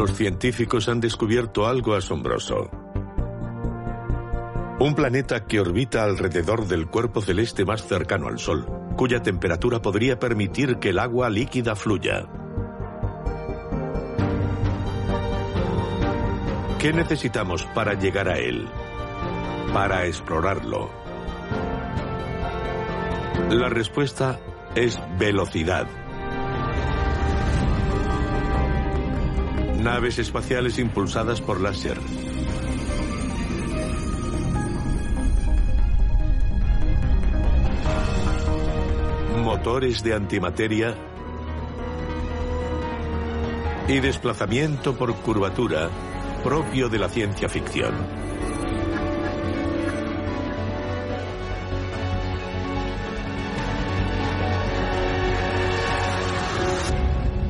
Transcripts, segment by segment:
Los científicos han descubierto algo asombroso. Un planeta que orbita alrededor del cuerpo celeste más cercano al Sol, cuya temperatura podría permitir que el agua líquida fluya. ¿Qué necesitamos para llegar a él? Para explorarlo. La respuesta es velocidad. Naves espaciales impulsadas por láser. Motores de antimateria. Y desplazamiento por curvatura propio de la ciencia ficción.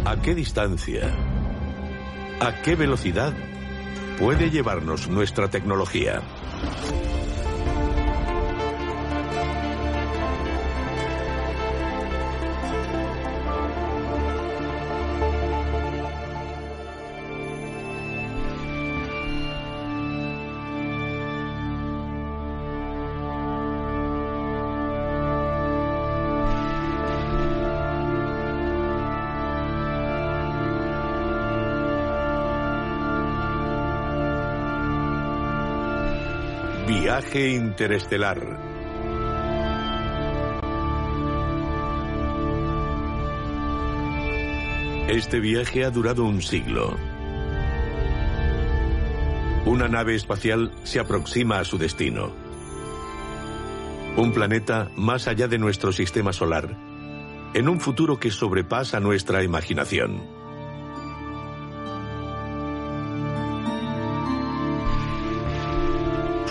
¿A qué distancia? ¿A qué velocidad puede llevarnos nuestra tecnología? Viaje interestelar. Este viaje ha durado un siglo. Una nave espacial se aproxima a su destino. Un planeta más allá de nuestro sistema solar, en un futuro que sobrepasa nuestra imaginación.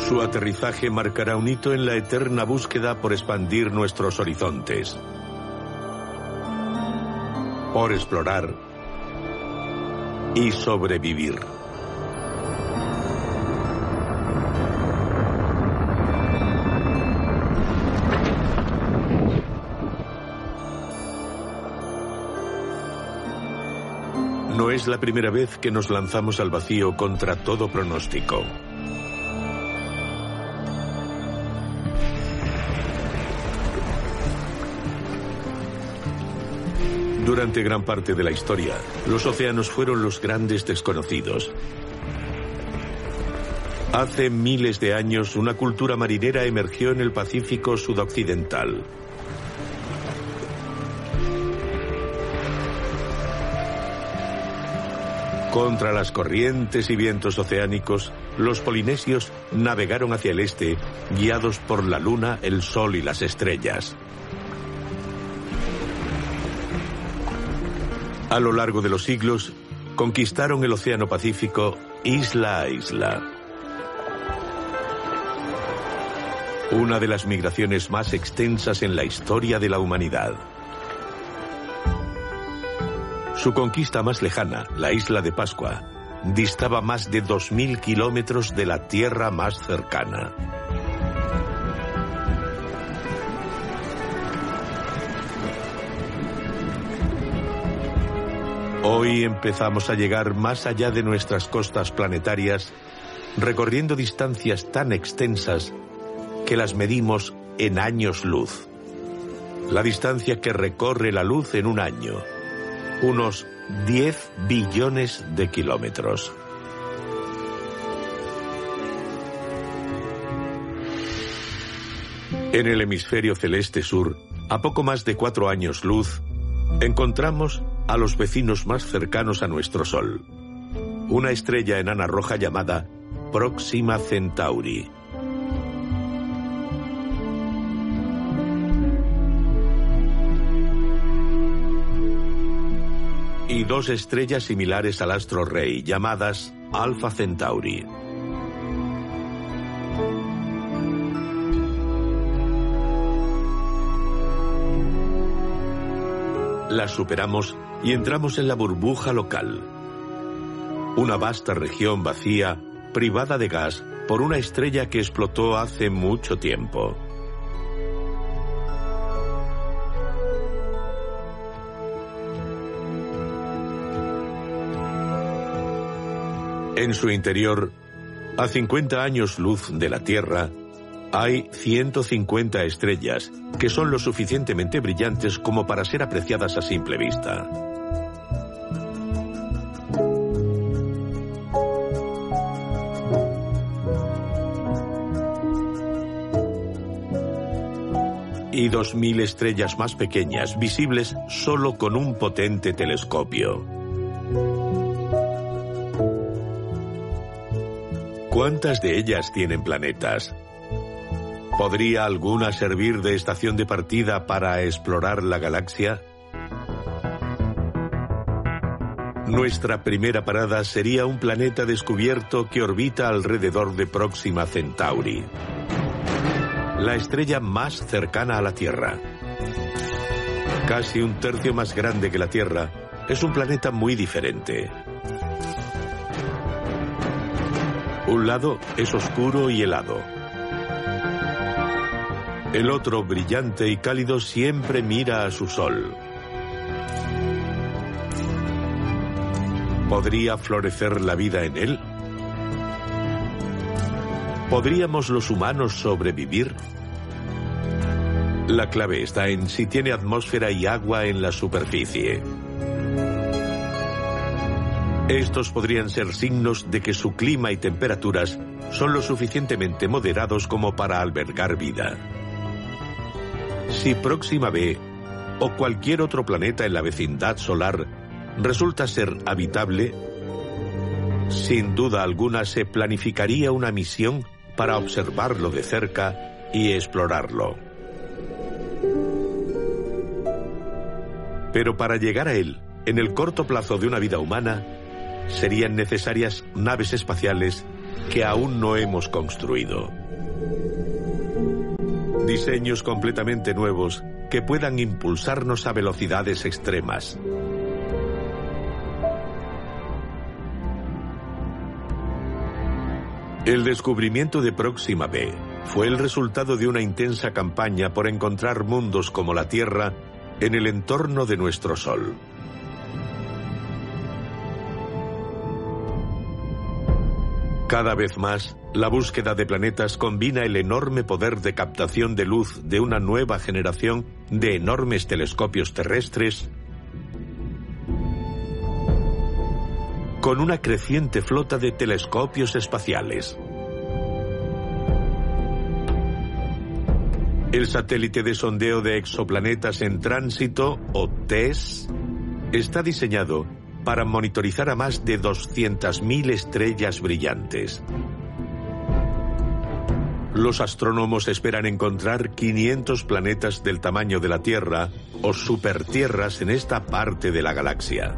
Su aterrizaje marcará un hito en la eterna búsqueda por expandir nuestros horizontes, por explorar y sobrevivir. No es la primera vez que nos lanzamos al vacío contra todo pronóstico. Durante gran parte de la historia, los océanos fueron los grandes desconocidos. Hace miles de años, una cultura marinera emergió en el Pacífico sudoccidental. Contra las corrientes y vientos oceánicos, los polinesios navegaron hacia el este, guiados por la luna, el sol y las estrellas. A lo largo de los siglos, conquistaron el Océano Pacífico isla a isla. Una de las migraciones más extensas en la historia de la humanidad. Su conquista más lejana, la isla de Pascua, distaba más de 2.000 kilómetros de la tierra más cercana. Hoy empezamos a llegar más allá de nuestras costas planetarias, recorriendo distancias tan extensas que las medimos en años luz. La distancia que recorre la luz en un año, unos 10 billones de kilómetros. En el hemisferio celeste sur, a poco más de cuatro años luz, encontramos a los vecinos más cercanos a nuestro Sol. Una estrella enana roja llamada Próxima Centauri. Y dos estrellas similares al astro rey llamadas Alpha Centauri. Las superamos y entramos en la burbuja local. Una vasta región vacía, privada de gas, por una estrella que explotó hace mucho tiempo. En su interior, a 50 años luz de la Tierra, hay 150 estrellas que son lo suficientemente brillantes como para ser apreciadas a simple vista. y 2.000 estrellas más pequeñas visibles solo con un potente telescopio. ¿Cuántas de ellas tienen planetas? ¿Podría alguna servir de estación de partida para explorar la galaxia? Nuestra primera parada sería un planeta descubierto que orbita alrededor de Próxima Centauri la estrella más cercana a la Tierra. Casi un tercio más grande que la Tierra, es un planeta muy diferente. Un lado es oscuro y helado. El otro, brillante y cálido, siempre mira a su sol. ¿Podría florecer la vida en él? ¿Podríamos los humanos sobrevivir? La clave está en si tiene atmósfera y agua en la superficie. Estos podrían ser signos de que su clima y temperaturas son lo suficientemente moderados como para albergar vida. Si Próxima B o cualquier otro planeta en la vecindad solar resulta ser habitable, sin duda alguna se planificaría una misión para observarlo de cerca y explorarlo. Pero para llegar a él, en el corto plazo de una vida humana, serían necesarias naves espaciales que aún no hemos construido. Diseños completamente nuevos que puedan impulsarnos a velocidades extremas. El descubrimiento de Próxima B fue el resultado de una intensa campaña por encontrar mundos como la Tierra en el entorno de nuestro Sol. Cada vez más, la búsqueda de planetas combina el enorme poder de captación de luz de una nueva generación de enormes telescopios terrestres con una creciente flota de telescopios espaciales. El satélite de sondeo de exoplanetas en tránsito, o TESS, está diseñado para monitorizar a más de 200.000 estrellas brillantes. Los astrónomos esperan encontrar 500 planetas del tamaño de la Tierra o supertierras en esta parte de la galaxia.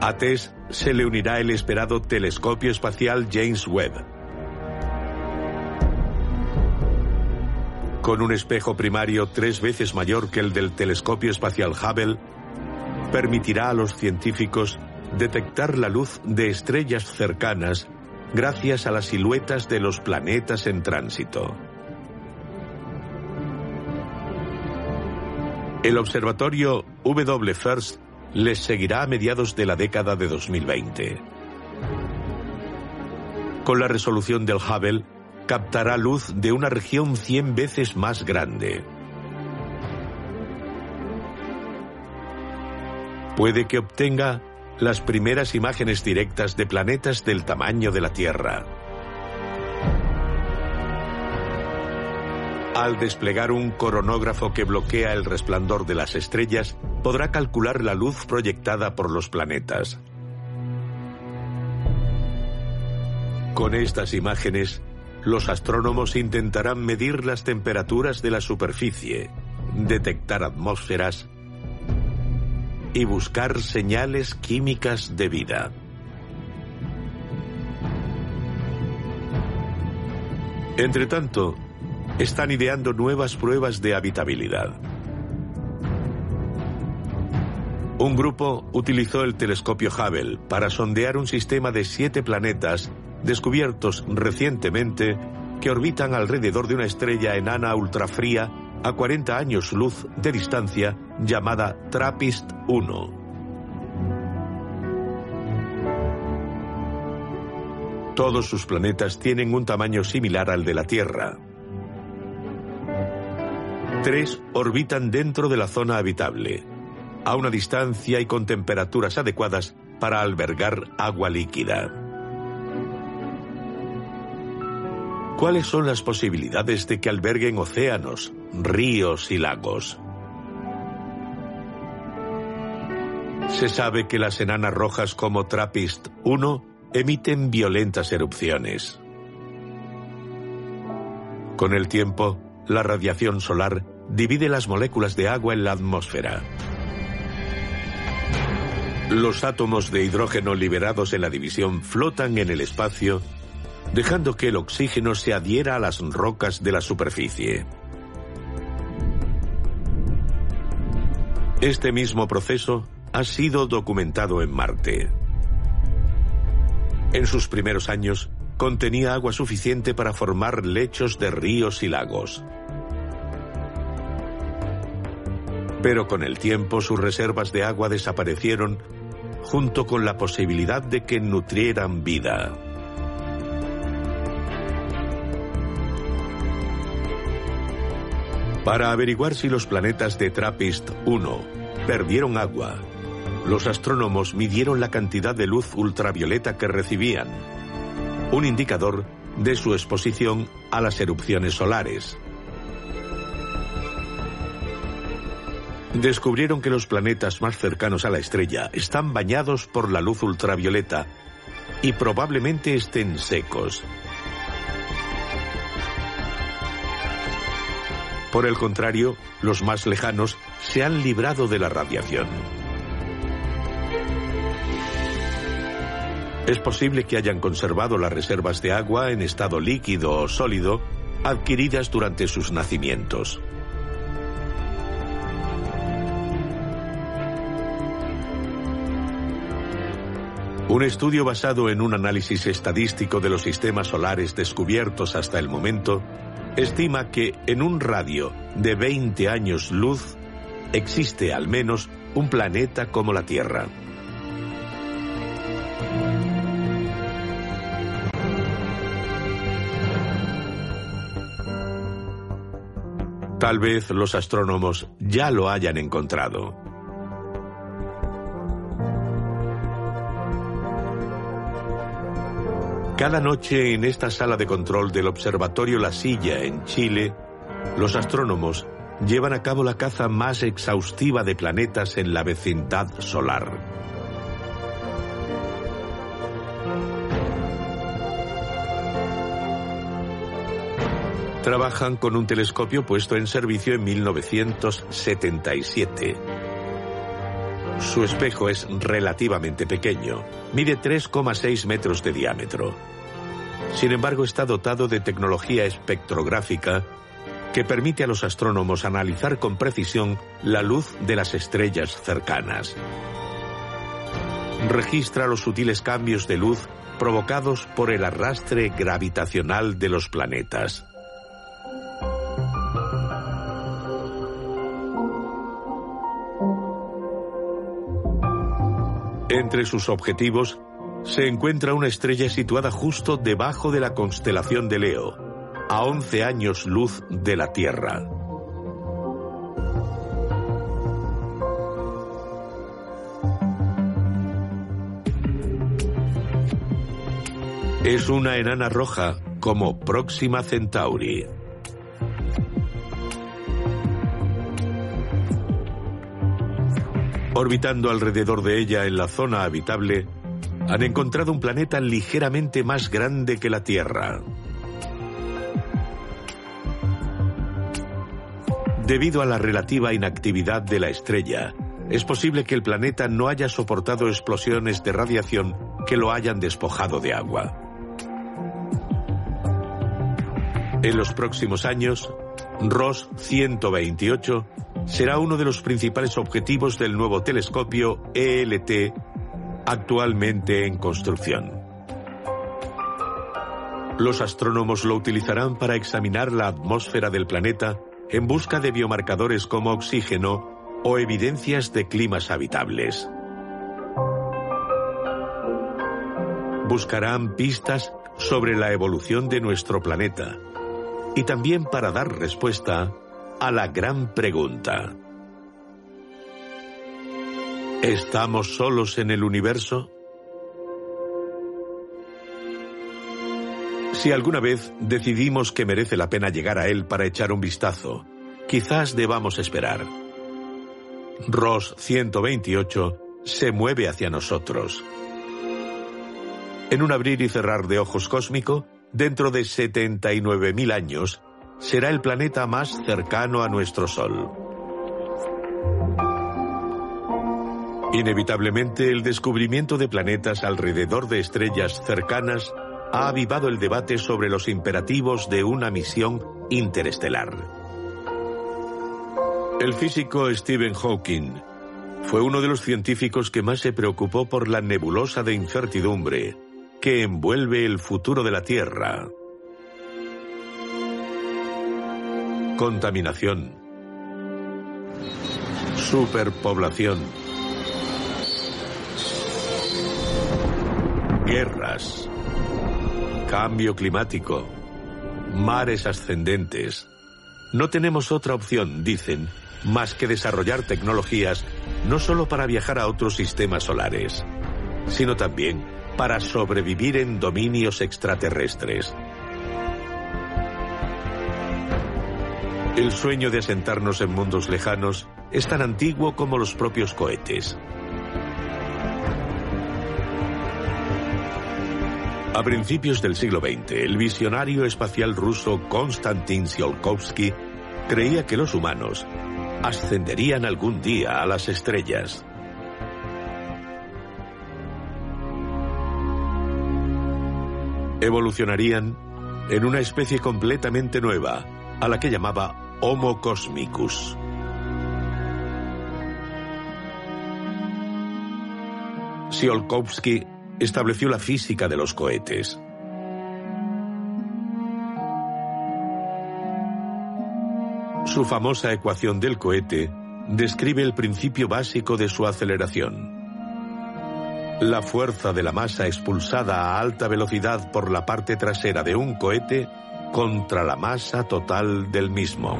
A TESS se le unirá el esperado telescopio espacial James Webb. Con un espejo primario tres veces mayor que el del telescopio espacial Hubble, permitirá a los científicos detectar la luz de estrellas cercanas gracias a las siluetas de los planetas en tránsito. El observatorio W First les seguirá a mediados de la década de 2020. Con la resolución del Hubble, captará luz de una región 100 veces más grande. Puede que obtenga las primeras imágenes directas de planetas del tamaño de la Tierra. Al desplegar un coronógrafo que bloquea el resplandor de las estrellas, podrá calcular la luz proyectada por los planetas. Con estas imágenes, los astrónomos intentarán medir las temperaturas de la superficie, detectar atmósferas y buscar señales químicas de vida. Entre tanto, están ideando nuevas pruebas de habitabilidad. Un grupo utilizó el telescopio Hubble para sondear un sistema de siete planetas descubiertos recientemente, que orbitan alrededor de una estrella enana ultrafría a 40 años luz de distancia llamada Trappist 1. Todos sus planetas tienen un tamaño similar al de la Tierra. Tres orbitan dentro de la zona habitable, a una distancia y con temperaturas adecuadas para albergar agua líquida. ¿Cuáles son las posibilidades de que alberguen océanos, ríos y lagos? Se sabe que las enanas rojas como Trappist 1 emiten violentas erupciones. Con el tiempo, la radiación solar divide las moléculas de agua en la atmósfera. Los átomos de hidrógeno liberados en la división flotan en el espacio, dejando que el oxígeno se adhiera a las rocas de la superficie. Este mismo proceso ha sido documentado en Marte. En sus primeros años, contenía agua suficiente para formar lechos de ríos y lagos. Pero con el tiempo sus reservas de agua desaparecieron junto con la posibilidad de que nutrieran vida. Para averiguar si los planetas de Trappist 1 perdieron agua, los astrónomos midieron la cantidad de luz ultravioleta que recibían, un indicador de su exposición a las erupciones solares. Descubrieron que los planetas más cercanos a la estrella están bañados por la luz ultravioleta y probablemente estén secos. Por el contrario, los más lejanos se han librado de la radiación. Es posible que hayan conservado las reservas de agua en estado líquido o sólido adquiridas durante sus nacimientos. Un estudio basado en un análisis estadístico de los sistemas solares descubiertos hasta el momento estima que en un radio de 20 años luz existe al menos un planeta como la Tierra. Tal vez los astrónomos ya lo hayan encontrado. Cada noche en esta sala de control del Observatorio La Silla en Chile, los astrónomos llevan a cabo la caza más exhaustiva de planetas en la vecindad solar. Trabajan con un telescopio puesto en servicio en 1977. Su espejo es relativamente pequeño, mide 3,6 metros de diámetro. Sin embargo, está dotado de tecnología espectrográfica que permite a los astrónomos analizar con precisión la luz de las estrellas cercanas. Registra los sutiles cambios de luz provocados por el arrastre gravitacional de los planetas. Entre sus objetivos se encuentra una estrella situada justo debajo de la constelación de Leo, a 11 años luz de la Tierra. Es una enana roja como Próxima Centauri. Orbitando alrededor de ella en la zona habitable, han encontrado un planeta ligeramente más grande que la Tierra. Debido a la relativa inactividad de la estrella, es posible que el planeta no haya soportado explosiones de radiación que lo hayan despojado de agua. En los próximos años, ROS 128 será uno de los principales objetivos del nuevo telescopio ELT actualmente en construcción. Los astrónomos lo utilizarán para examinar la atmósfera del planeta en busca de biomarcadores como oxígeno o evidencias de climas habitables. Buscarán pistas sobre la evolución de nuestro planeta y también para dar respuesta a la gran pregunta. ¿Estamos solos en el universo? Si alguna vez decidimos que merece la pena llegar a él para echar un vistazo, quizás debamos esperar. Ross 128 se mueve hacia nosotros. En un abrir y cerrar de ojos cósmico, dentro de 79.000 años, será el planeta más cercano a nuestro Sol. Inevitablemente, el descubrimiento de planetas alrededor de estrellas cercanas ha avivado el debate sobre los imperativos de una misión interestelar. El físico Stephen Hawking fue uno de los científicos que más se preocupó por la nebulosa de incertidumbre que envuelve el futuro de la Tierra. Contaminación. Superpoblación guerras, cambio climático, mares ascendentes. No tenemos otra opción, dicen, más que desarrollar tecnologías no solo para viajar a otros sistemas solares, sino también para sobrevivir en dominios extraterrestres. El sueño de asentarnos en mundos lejanos es tan antiguo como los propios cohetes. A principios del siglo XX, el visionario espacial ruso Konstantin Tsiolkovsky creía que los humanos ascenderían algún día a las estrellas. Evolucionarían en una especie completamente nueva, a la que llamaba Homo cosmicus. Tsiolkovsky estableció la física de los cohetes. Su famosa ecuación del cohete describe el principio básico de su aceleración. La fuerza de la masa expulsada a alta velocidad por la parte trasera de un cohete contra la masa total del mismo.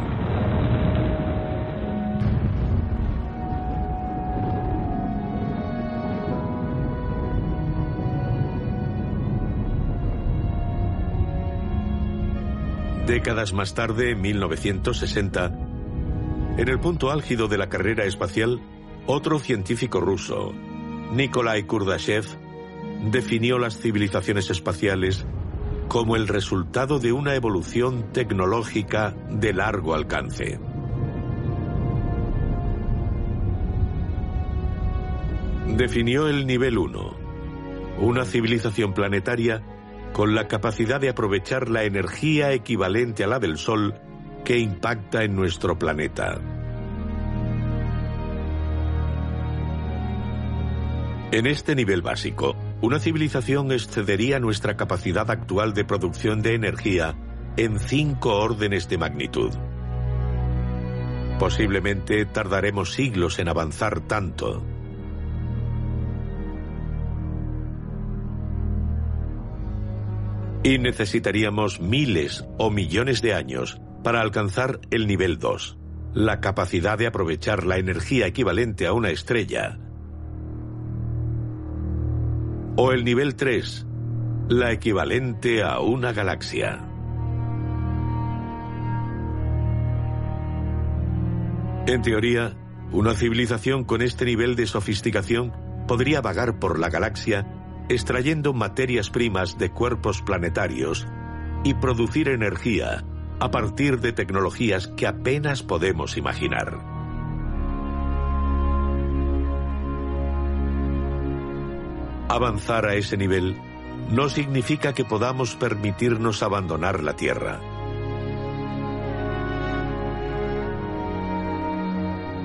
Décadas más tarde, en 1960, en el punto álgido de la carrera espacial, otro científico ruso, Nikolai Kurdashev, definió las civilizaciones espaciales como el resultado de una evolución tecnológica de largo alcance. Definió el nivel 1, una civilización planetaria con la capacidad de aprovechar la energía equivalente a la del Sol que impacta en nuestro planeta. En este nivel básico, una civilización excedería nuestra capacidad actual de producción de energía en cinco órdenes de magnitud. Posiblemente tardaremos siglos en avanzar tanto. Y necesitaríamos miles o millones de años para alcanzar el nivel 2, la capacidad de aprovechar la energía equivalente a una estrella. O el nivel 3, la equivalente a una galaxia. En teoría, una civilización con este nivel de sofisticación podría vagar por la galaxia extrayendo materias primas de cuerpos planetarios y producir energía a partir de tecnologías que apenas podemos imaginar. Avanzar a ese nivel no significa que podamos permitirnos abandonar la Tierra.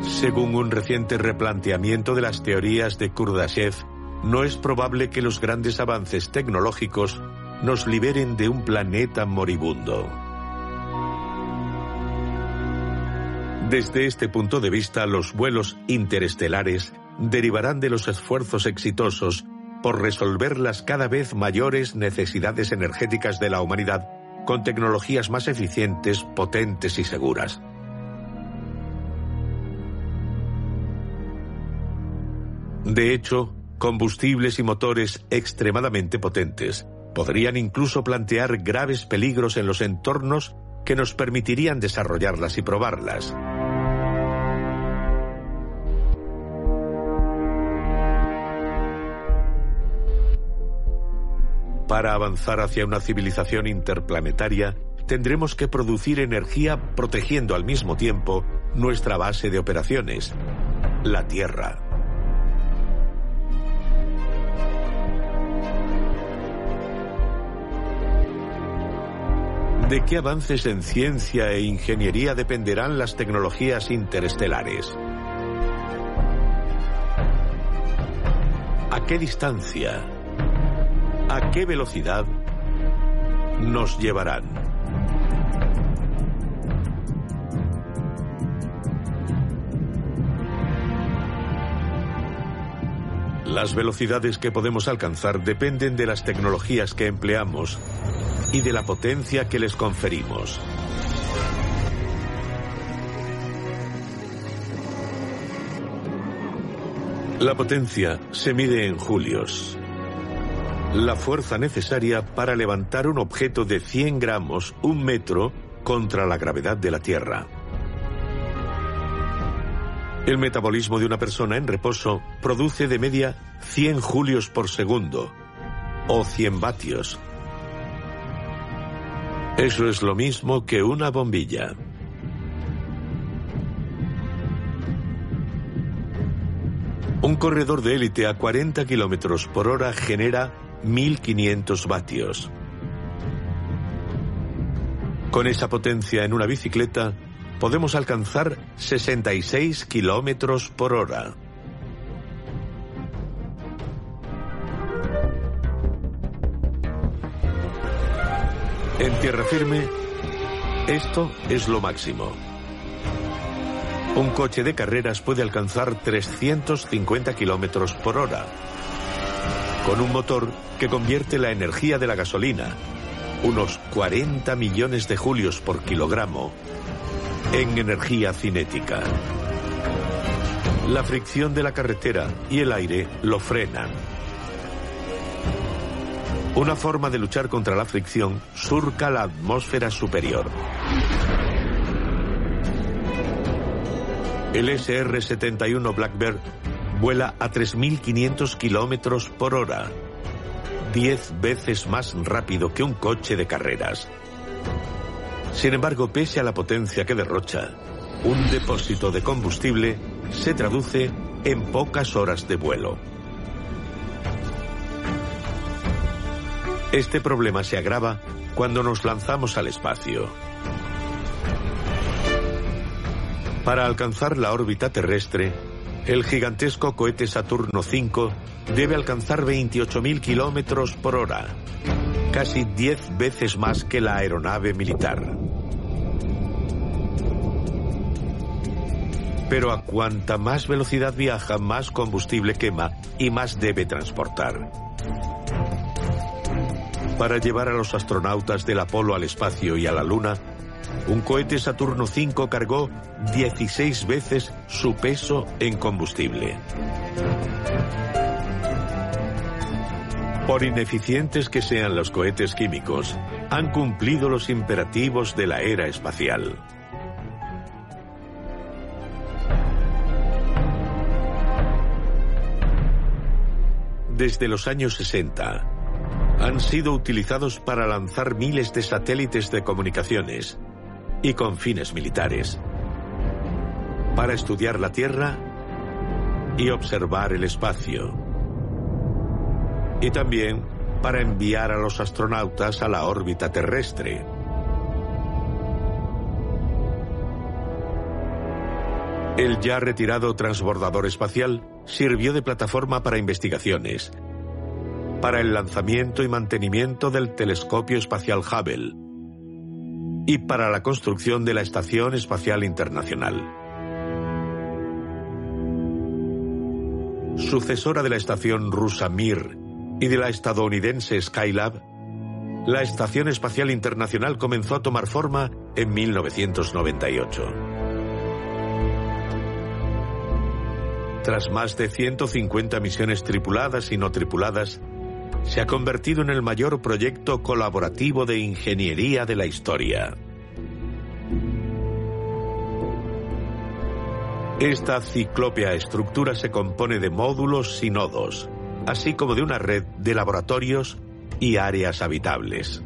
Según un reciente replanteamiento de las teorías de Kurdashev, no es probable que los grandes avances tecnológicos nos liberen de un planeta moribundo. Desde este punto de vista, los vuelos interestelares derivarán de los esfuerzos exitosos por resolver las cada vez mayores necesidades energéticas de la humanidad con tecnologías más eficientes, potentes y seguras. De hecho, combustibles y motores extremadamente potentes podrían incluso plantear graves peligros en los entornos que nos permitirían desarrollarlas y probarlas. Para avanzar hacia una civilización interplanetaria, tendremos que producir energía protegiendo al mismo tiempo nuestra base de operaciones, la Tierra. ¿De qué avances en ciencia e ingeniería dependerán las tecnologías interestelares? ¿A qué distancia? ¿A qué velocidad nos llevarán? Las velocidades que podemos alcanzar dependen de las tecnologías que empleamos y de la potencia que les conferimos. La potencia se mide en julios la fuerza necesaria para levantar un objeto de 100 gramos, un metro, contra la gravedad de la Tierra. El metabolismo de una persona en reposo produce de media 100 julios por segundo, o 100 vatios. Eso es lo mismo que una bombilla. Un corredor de élite a 40 kilómetros por hora genera 1500 vatios. Con esa potencia en una bicicleta podemos alcanzar 66 kilómetros por hora. En tierra firme, esto es lo máximo. Un coche de carreras puede alcanzar 350 kilómetros por hora con un motor que convierte la energía de la gasolina, unos 40 millones de julios por kilogramo, en energía cinética. La fricción de la carretera y el aire lo frenan. Una forma de luchar contra la fricción surca la atmósfera superior. El SR-71 Blackbird vuela a 3.500 kilómetros por hora, 10 veces más rápido que un coche de carreras. Sin embargo, pese a la potencia que derrocha, un depósito de combustible se traduce en pocas horas de vuelo. Este problema se agrava cuando nos lanzamos al espacio. Para alcanzar la órbita terrestre, el gigantesco cohete Saturno V debe alcanzar 28.000 kilómetros por hora, casi 10 veces más que la aeronave militar. Pero a cuanta más velocidad viaja, más combustible quema y más debe transportar. Para llevar a los astronautas del Apolo al espacio y a la Luna, un cohete Saturno V cargó 16 veces su peso en combustible. Por ineficientes que sean los cohetes químicos, han cumplido los imperativos de la era espacial. Desde los años 60, han sido utilizados para lanzar miles de satélites de comunicaciones, y con fines militares, para estudiar la Tierra y observar el espacio, y también para enviar a los astronautas a la órbita terrestre. El ya retirado transbordador espacial sirvió de plataforma para investigaciones, para el lanzamiento y mantenimiento del telescopio espacial Hubble, y para la construcción de la Estación Espacial Internacional. Sucesora de la estación rusa Mir y de la estadounidense Skylab, la Estación Espacial Internacional comenzó a tomar forma en 1998. Tras más de 150 misiones tripuladas y no tripuladas, se ha convertido en el mayor proyecto colaborativo de ingeniería de la historia. Esta ciclópea estructura se compone de módulos y nodos, así como de una red de laboratorios y áreas habitables.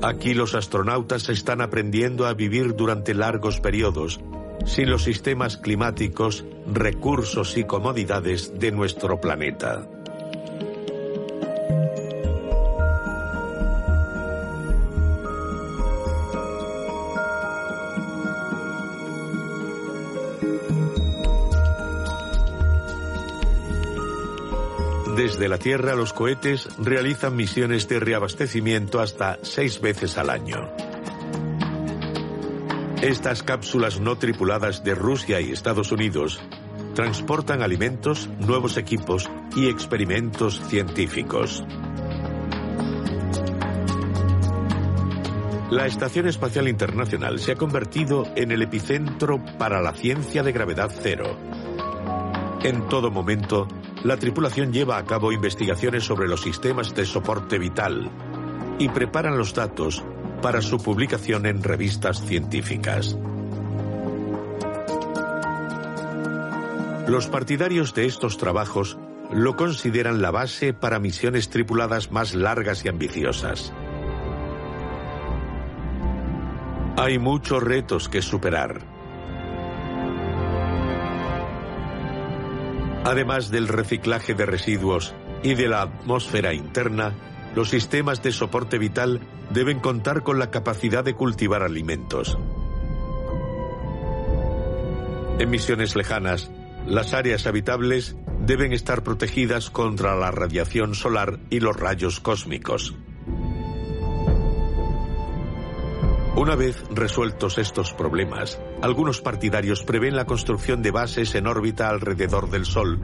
Aquí los astronautas están aprendiendo a vivir durante largos periodos, sin los sistemas climáticos, recursos y comodidades de nuestro planeta. Desde la Tierra los cohetes realizan misiones de reabastecimiento hasta seis veces al año. Estas cápsulas no tripuladas de Rusia y Estados Unidos transportan alimentos, nuevos equipos y experimentos científicos. La Estación Espacial Internacional se ha convertido en el epicentro para la ciencia de gravedad cero. En todo momento, la tripulación lleva a cabo investigaciones sobre los sistemas de soporte vital y preparan los datos para su publicación en revistas científicas. Los partidarios de estos trabajos lo consideran la base para misiones tripuladas más largas y ambiciosas. Hay muchos retos que superar Además del reciclaje de residuos y de la atmósfera interna, los sistemas de soporte vital deben contar con la capacidad de cultivar alimentos. En misiones lejanas, las áreas habitables deben estar protegidas contra la radiación solar y los rayos cósmicos. Una vez resueltos estos problemas, algunos partidarios prevén la construcción de bases en órbita alrededor del Sol,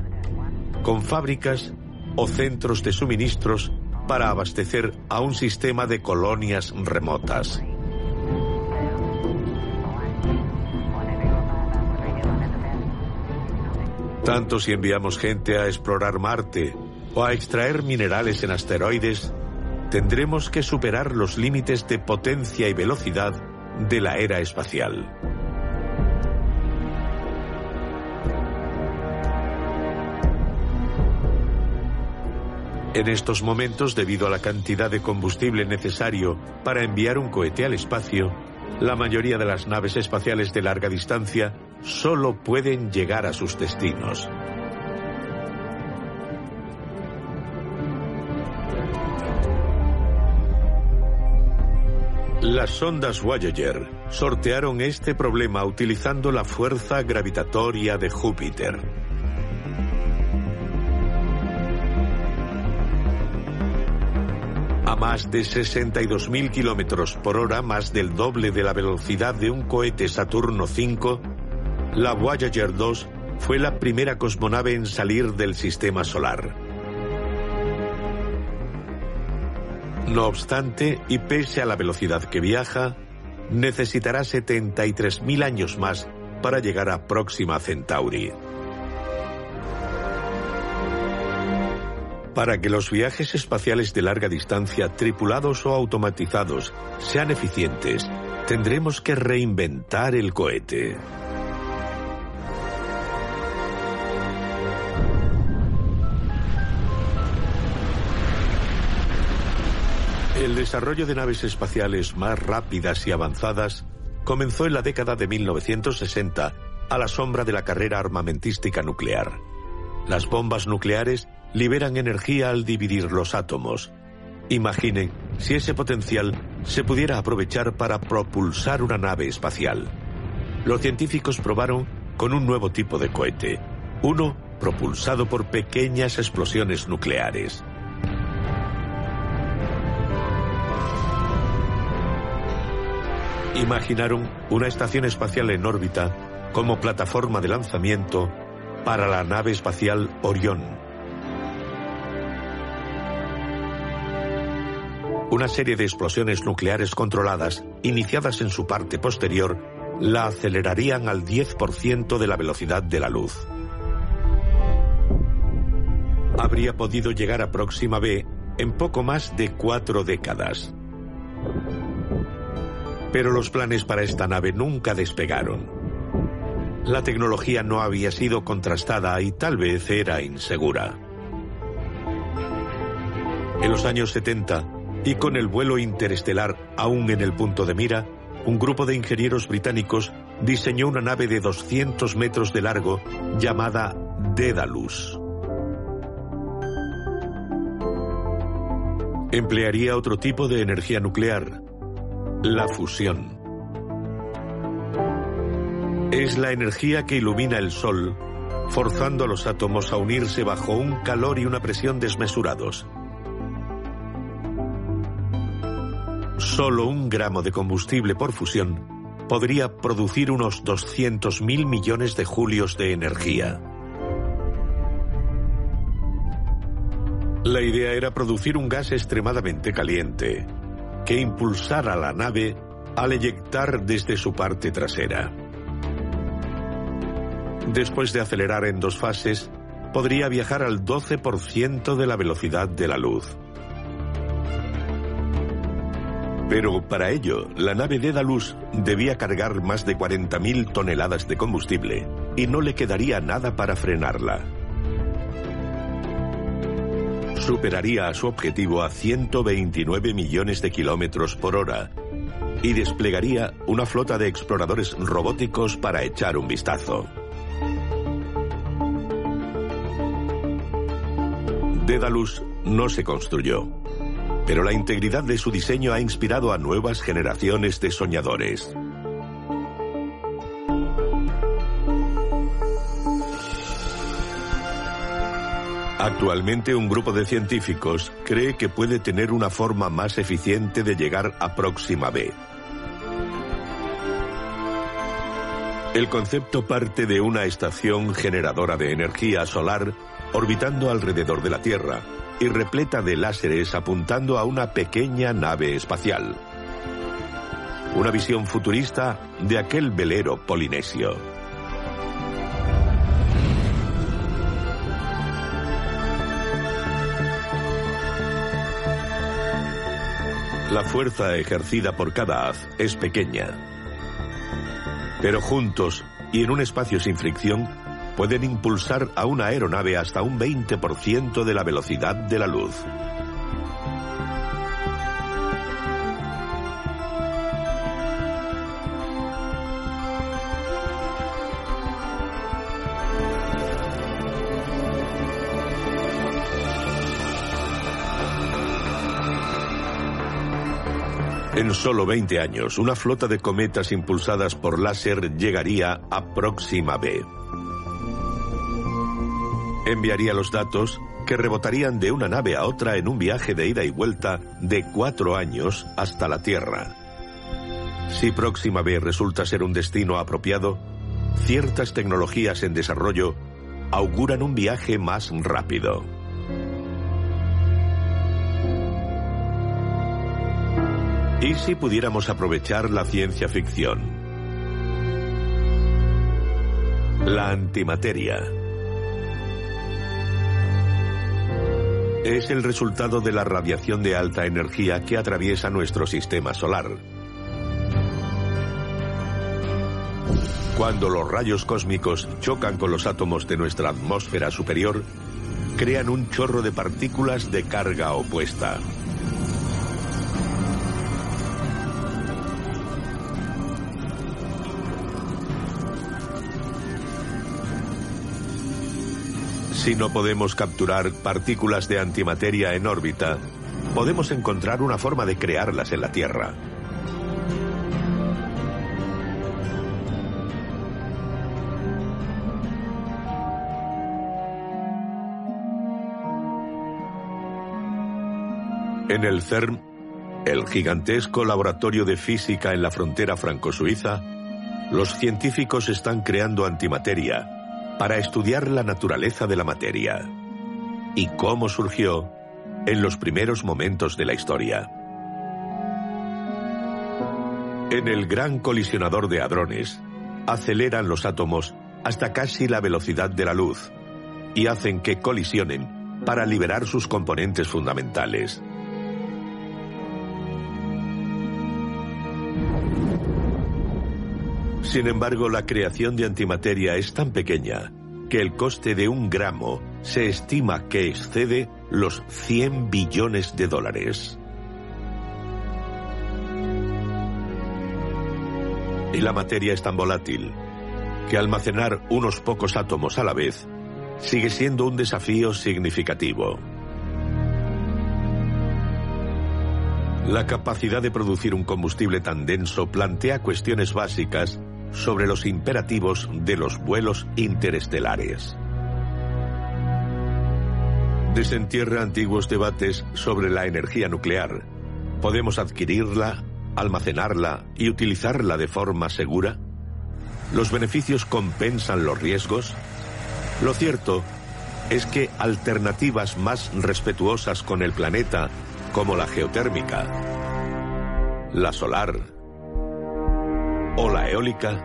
con fábricas o centros de suministros para abastecer a un sistema de colonias remotas. Tanto si enviamos gente a explorar Marte o a extraer minerales en asteroides, tendremos que superar los límites de potencia y velocidad de la era espacial. En estos momentos, debido a la cantidad de combustible necesario para enviar un cohete al espacio, la mayoría de las naves espaciales de larga distancia solo pueden llegar a sus destinos. Las sondas Voyager sortearon este problema utilizando la fuerza gravitatoria de Júpiter. Más de 62.000 kilómetros por hora, más del doble de la velocidad de un cohete Saturno V, la Voyager 2 fue la primera cosmonave en salir del sistema solar. No obstante, y pese a la velocidad que viaja, necesitará 73.000 años más para llegar a Próxima Centauri. Para que los viajes espaciales de larga distancia, tripulados o automatizados, sean eficientes, tendremos que reinventar el cohete. El desarrollo de naves espaciales más rápidas y avanzadas comenzó en la década de 1960 a la sombra de la carrera armamentística nuclear. Las bombas nucleares liberan energía al dividir los átomos. Imaginen si ese potencial se pudiera aprovechar para propulsar una nave espacial. Los científicos probaron con un nuevo tipo de cohete, uno propulsado por pequeñas explosiones nucleares. imaginaron una estación espacial en órbita como plataforma de lanzamiento para la nave espacial Orión. Una serie de explosiones nucleares controladas, iniciadas en su parte posterior, la acelerarían al 10% de la velocidad de la luz. Habría podido llegar a Próxima B en poco más de cuatro décadas. Pero los planes para esta nave nunca despegaron. La tecnología no había sido contrastada y tal vez era insegura. En los años 70, y con el vuelo interestelar aún en el punto de mira, un grupo de ingenieros británicos diseñó una nave de 200 metros de largo llamada Daedalus. Emplearía otro tipo de energía nuclear, la fusión. Es la energía que ilumina el Sol, forzando a los átomos a unirse bajo un calor y una presión desmesurados. Solo un gramo de combustible por fusión podría producir unos 200.000 millones de julios de energía. La idea era producir un gas extremadamente caliente que impulsara la nave al eyectar desde su parte trasera. Después de acelerar en dos fases, podría viajar al 12% de la velocidad de la luz. Pero para ello, la nave de Daedalus debía cargar más de 40.000 toneladas de combustible y no le quedaría nada para frenarla. Superaría a su objetivo a 129 millones de kilómetros por hora y desplegaría una flota de exploradores robóticos para echar un vistazo. Daedalus no se construyó, pero la integridad de su diseño ha inspirado a nuevas generaciones de soñadores. Actualmente un grupo de científicos cree que puede tener una forma más eficiente de llegar a Próxima B. El concepto parte de una estación generadora de energía solar orbitando alrededor de la Tierra y repleta de láseres apuntando a una pequeña nave espacial. Una visión futurista de aquel velero polinesio. La fuerza ejercida por cada haz es pequeña. Pero juntos y en un espacio sin fricción, pueden impulsar a una aeronave hasta un 20% de la velocidad de la luz. En solo 20 años, una flota de cometas impulsadas por láser llegaría a Próxima B enviaría los datos que rebotarían de una nave a otra en un viaje de ida y vuelta de cuatro años hasta la Tierra. Si Próxima B resulta ser un destino apropiado, ciertas tecnologías en desarrollo auguran un viaje más rápido. ¿Y si pudiéramos aprovechar la ciencia ficción? La antimateria. Es el resultado de la radiación de alta energía que atraviesa nuestro sistema solar. Cuando los rayos cósmicos chocan con los átomos de nuestra atmósfera superior, crean un chorro de partículas de carga opuesta. Si no podemos capturar partículas de antimateria en órbita, podemos encontrar una forma de crearlas en la Tierra. En el CERN, el gigantesco laboratorio de física en la frontera franco-suiza, los científicos están creando antimateria para estudiar la naturaleza de la materia y cómo surgió en los primeros momentos de la historia. En el gran colisionador de hadrones, aceleran los átomos hasta casi la velocidad de la luz y hacen que colisionen para liberar sus componentes fundamentales. Sin embargo, la creación de antimateria es tan pequeña que el coste de un gramo se estima que excede los 100 billones de dólares. Y la materia es tan volátil que almacenar unos pocos átomos a la vez sigue siendo un desafío significativo. La capacidad de producir un combustible tan denso plantea cuestiones básicas sobre los imperativos de los vuelos interestelares. Desentierra antiguos debates sobre la energía nuclear. ¿Podemos adquirirla, almacenarla y utilizarla de forma segura? ¿Los beneficios compensan los riesgos? Lo cierto es que alternativas más respetuosas con el planeta, como la geotérmica, la solar, o la eólica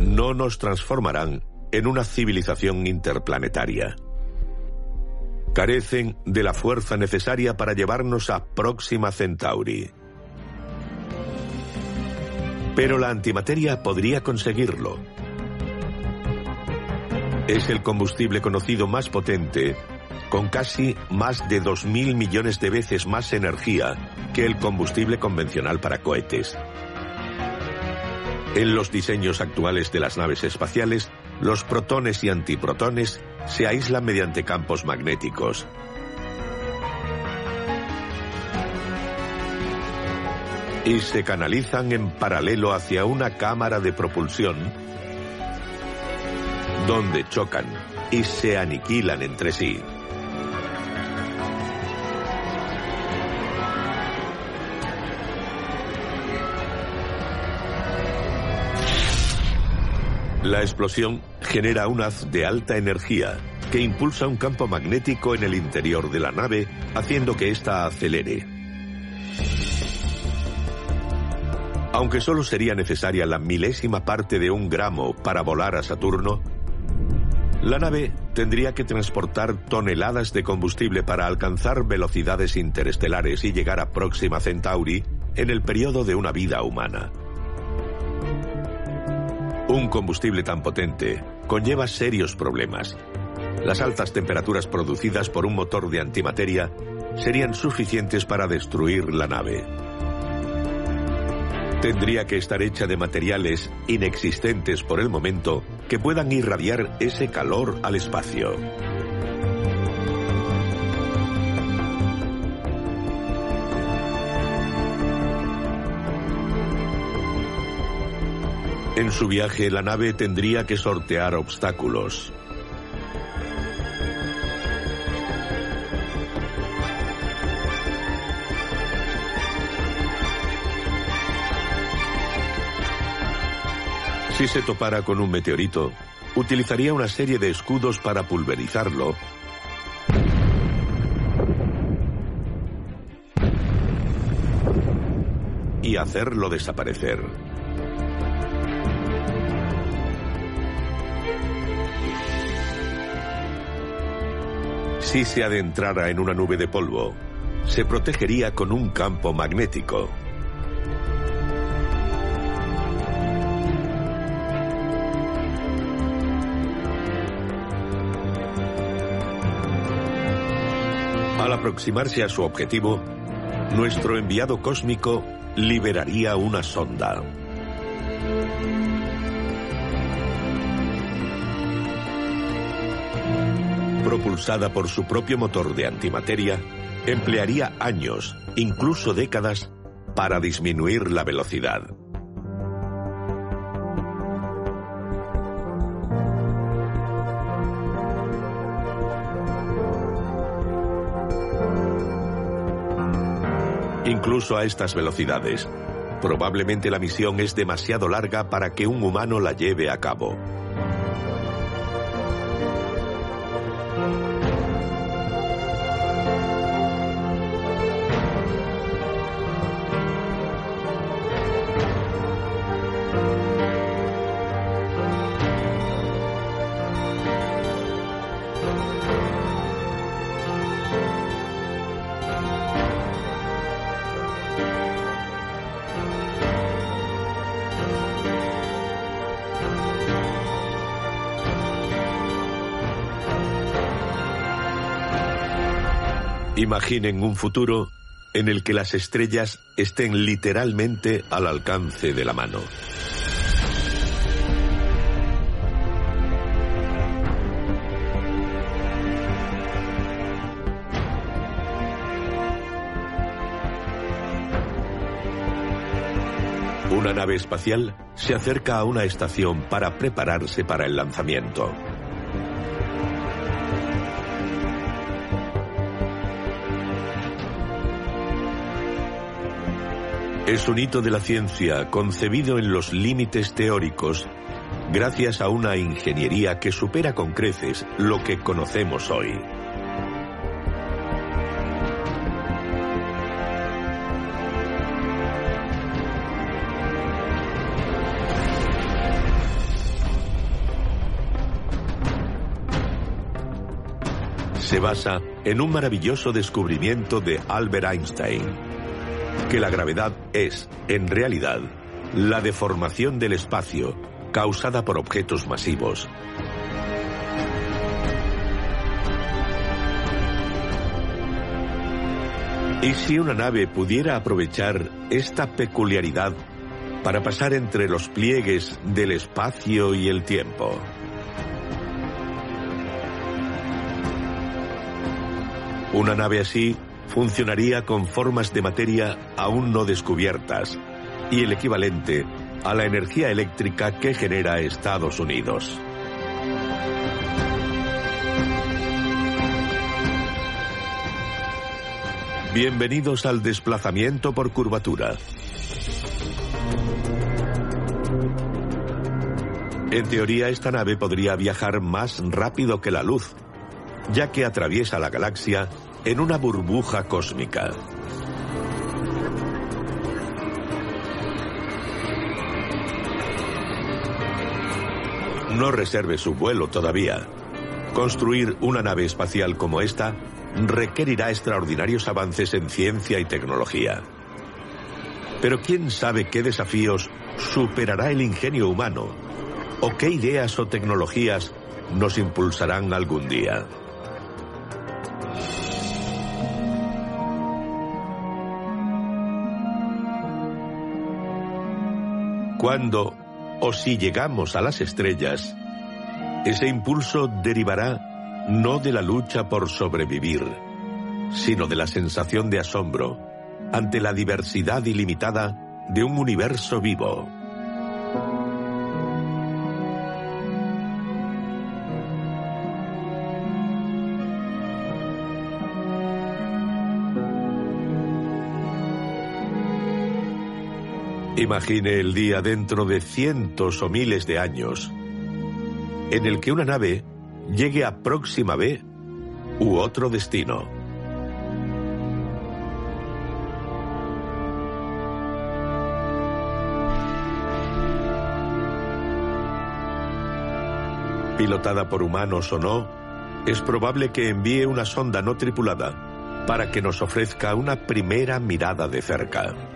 no nos transformarán en una civilización interplanetaria. Carecen de la fuerza necesaria para llevarnos a Próxima Centauri. Pero la antimateria podría conseguirlo. Es el combustible conocido más potente, con casi más de 2.000 millones de veces más energía que el combustible convencional para cohetes. En los diseños actuales de las naves espaciales, los protones y antiprotones se aíslan mediante campos magnéticos. Y se canalizan en paralelo hacia una cámara de propulsión donde chocan y se aniquilan entre sí. La explosión genera un haz de alta energía que impulsa un campo magnético en el interior de la nave, haciendo que ésta acelere. Aunque solo sería necesaria la milésima parte de un gramo para volar a Saturno, la nave tendría que transportar toneladas de combustible para alcanzar velocidades interestelares y llegar a Próxima Centauri en el periodo de una vida humana. Un combustible tan potente conlleva serios problemas. Las altas temperaturas producidas por un motor de antimateria serían suficientes para destruir la nave. Tendría que estar hecha de materiales inexistentes por el momento que puedan irradiar ese calor al espacio. En su viaje la nave tendría que sortear obstáculos. Si se topara con un meteorito, utilizaría una serie de escudos para pulverizarlo y hacerlo desaparecer. Si se adentrara en una nube de polvo, se protegería con un campo magnético. Al aproximarse a su objetivo, nuestro enviado cósmico liberaría una sonda. Propulsada por su propio motor de antimateria, emplearía años, incluso décadas, para disminuir la velocidad. Incluso a estas velocidades, probablemente la misión es demasiado larga para que un humano la lleve a cabo. Imaginen un futuro en el que las estrellas estén literalmente al alcance de la mano. Una nave espacial se acerca a una estación para prepararse para el lanzamiento. Es un hito de la ciencia concebido en los límites teóricos gracias a una ingeniería que supera con creces lo que conocemos hoy. Se basa en un maravilloso descubrimiento de Albert Einstein que la gravedad es, en realidad, la deformación del espacio causada por objetos masivos. ¿Y si una nave pudiera aprovechar esta peculiaridad para pasar entre los pliegues del espacio y el tiempo? Una nave así funcionaría con formas de materia aún no descubiertas y el equivalente a la energía eléctrica que genera Estados Unidos. Bienvenidos al desplazamiento por curvatura. En teoría, esta nave podría viajar más rápido que la luz, ya que atraviesa la galaxia en una burbuja cósmica. No reserve su vuelo todavía. Construir una nave espacial como esta requerirá extraordinarios avances en ciencia y tecnología. Pero quién sabe qué desafíos superará el ingenio humano o qué ideas o tecnologías nos impulsarán algún día. Cuando o si llegamos a las estrellas, ese impulso derivará no de la lucha por sobrevivir, sino de la sensación de asombro ante la diversidad ilimitada de un universo vivo. Imagine el día dentro de cientos o miles de años en el que una nave llegue a próxima B u otro destino. Pilotada por humanos o no, es probable que envíe una sonda no tripulada para que nos ofrezca una primera mirada de cerca.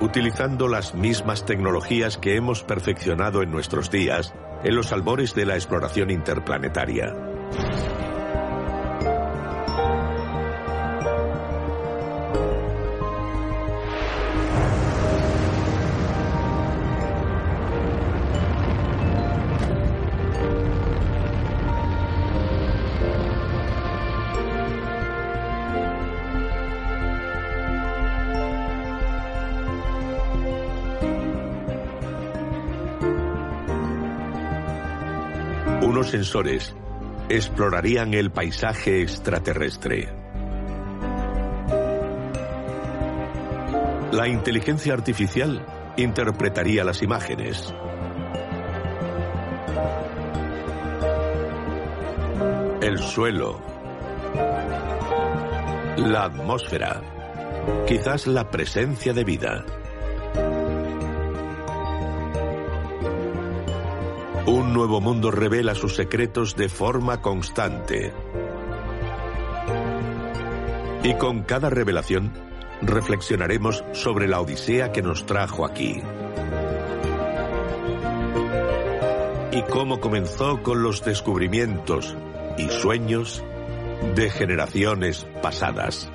Utilizando las mismas tecnologías que hemos perfeccionado en nuestros días en los albores de la exploración interplanetaria. Sensores explorarían el paisaje extraterrestre. La inteligencia artificial interpretaría las imágenes. El suelo. La atmósfera. Quizás la presencia de vida. Un nuevo mundo revela sus secretos de forma constante. Y con cada revelación, reflexionaremos sobre la odisea que nos trajo aquí. Y cómo comenzó con los descubrimientos y sueños de generaciones pasadas.